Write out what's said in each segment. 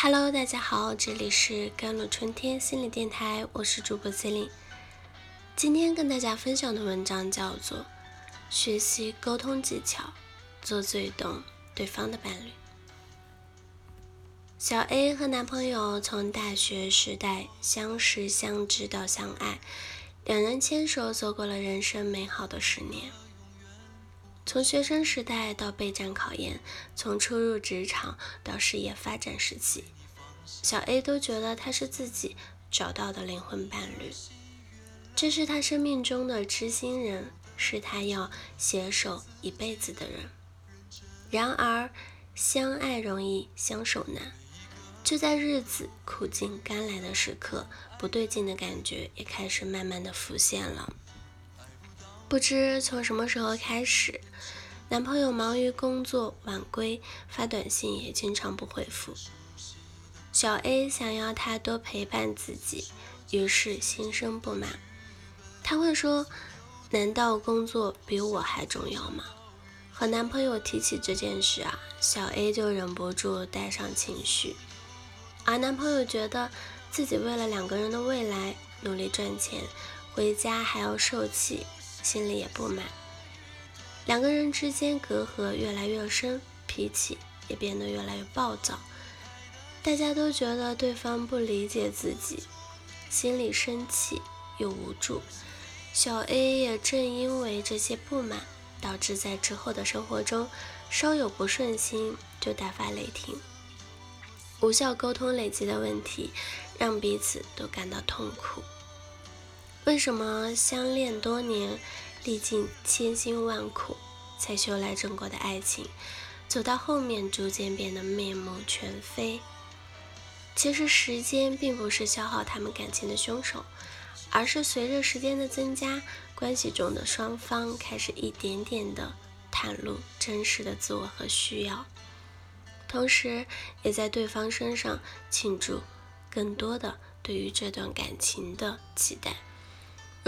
Hello，大家好，这里是甘露春天心理电台，我是主播 c e l i n e 今天跟大家分享的文章叫做《学习沟通技巧，做最懂对方的伴侣》。小 A 和男朋友从大学时代相识相知到相爱，两人牵手走过了人生美好的十年。从学生时代到备战考研，从初入职场到事业发展时期，小 A 都觉得他是自己找到的灵魂伴侣，这是他生命中的知心人，是他要携手一辈子的人。然而，相爱容易相守难，就在日子苦尽甘来的时刻，不对劲的感觉也开始慢慢的浮现了。不知从什么时候开始，男朋友忙于工作晚归，发短信也经常不回复。小 A 想要他多陪伴自己，于是心生不满。他会说：“难道工作比我还重要吗？”和男朋友提起这件事啊，小 A 就忍不住带上情绪，而男朋友觉得自己为了两个人的未来努力赚钱，回家还要受气。心里也不满，两个人之间隔阂越来越深，脾气也变得越来越暴躁。大家都觉得对方不理解自己，心里生气又无助。小 A 也正因为这些不满，导致在之后的生活中稍有不顺心就大发雷霆。无效沟通累积的问题，让彼此都感到痛苦。为什么相恋多年，历尽千辛万苦才修来正果的爱情，走到后面逐渐变得面目全非？其实时间并不是消耗他们感情的凶手，而是随着时间的增加，关系中的双方开始一点点的袒露真实的自我和需要，同时也在对方身上倾注更多的对于这段感情的期待。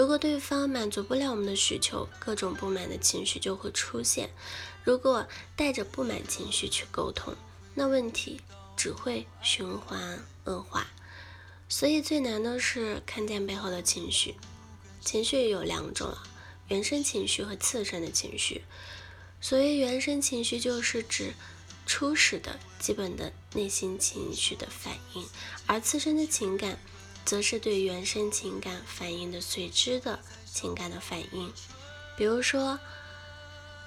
如果对方满足不了我们的需求，各种不满的情绪就会出现。如果带着不满情绪去沟通，那问题只会循环恶化。所以最难的是看见背后的情绪。情绪有两种了，原生情绪和次生的情绪。所谓原生情绪，就是指初始的基本的内心情绪的反应，而次生的情感。则是对原生情感反应的随之的情感的反应，比如说，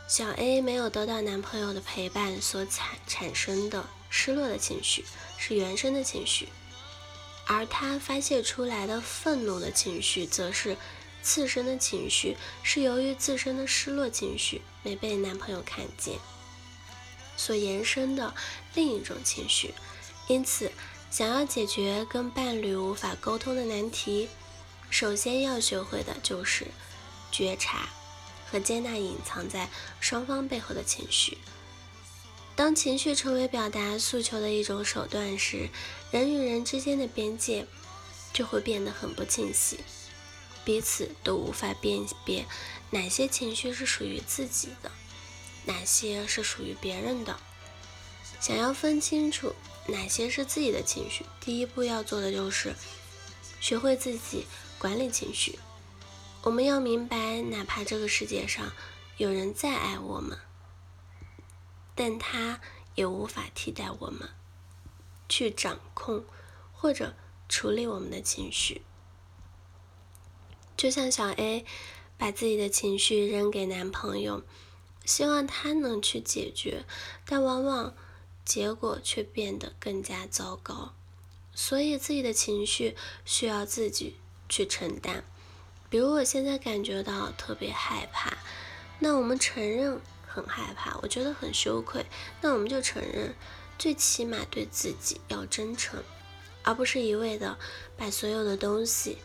小 A 没有得到男朋友的陪伴所产产生的失落的情绪，是原生的情绪；而他发泄出来的愤怒的情绪，则是次生的情绪，是由于自身的失落情绪没被男朋友看见所延伸的另一种情绪，因此。想要解决跟伴侣无法沟通的难题，首先要学会的就是觉察和接纳隐藏在双方背后的情绪。当情绪成为表达诉求的一种手段时，人与人之间的边界就会变得很不清晰，彼此都无法辨别哪些情绪是属于自己的，哪些是属于别人的。想要分清楚。哪些是自己的情绪？第一步要做的就是学会自己管理情绪。我们要明白，哪怕这个世界上有人再爱我们，但他也无法替代我们去掌控或者处理我们的情绪。就像小 A 把自己的情绪扔给男朋友，希望他能去解决，但往往。结果却变得更加糟糕，所以自己的情绪需要自己去承担。比如我现在感觉到特别害怕，那我们承认很害怕，我觉得很羞愧，那我们就承认，最起码对自己要真诚，而不是一味的把所有的东西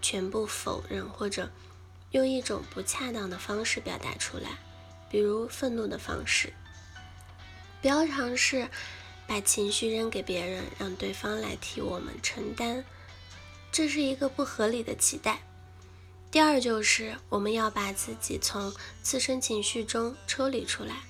全部否认，或者用一种不恰当的方式表达出来，比如愤怒的方式。不要尝试把情绪扔给别人，让对方来替我们承担，这是一个不合理的期待。第二就是我们要把自己从自身情绪中抽离出来。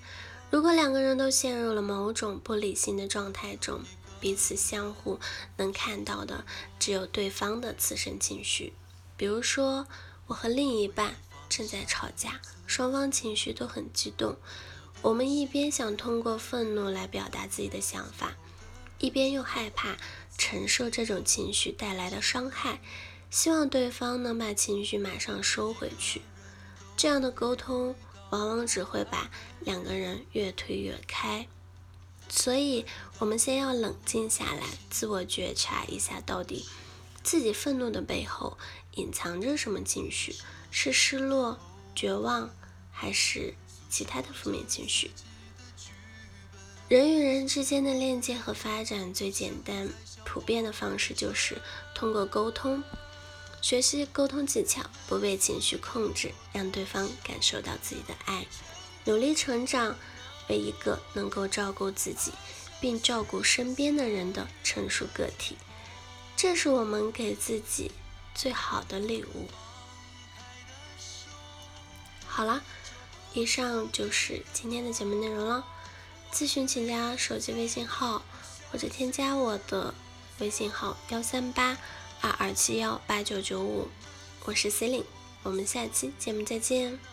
如果两个人都陷入了某种不理性的状态中，彼此相互能看到的只有对方的自身情绪。比如说，我和另一半正在吵架，双方情绪都很激动。我们一边想通过愤怒来表达自己的想法，一边又害怕承受这种情绪带来的伤害，希望对方能把情绪马上收回去。这样的沟通往往只会把两个人越推越开。所以，我们先要冷静下来，自我觉察一下，到底自己愤怒的背后隐藏着什么情绪？是失落、绝望，还是？其他的负面情绪，人与人之间的链接和发展最简单、普遍的方式就是通过沟通，学习沟通技巧，不被情绪控制，让对方感受到自己的爱，努力成长为一个能够照顾自己并照顾身边的人的成熟个体。这是我们给自己最好的礼物。好了。以上就是今天的节目内容了。咨询请加手机微信号或者添加我的微信号幺三八二二七幺八九九五，我是 C e l i n e 我们下期节目再见。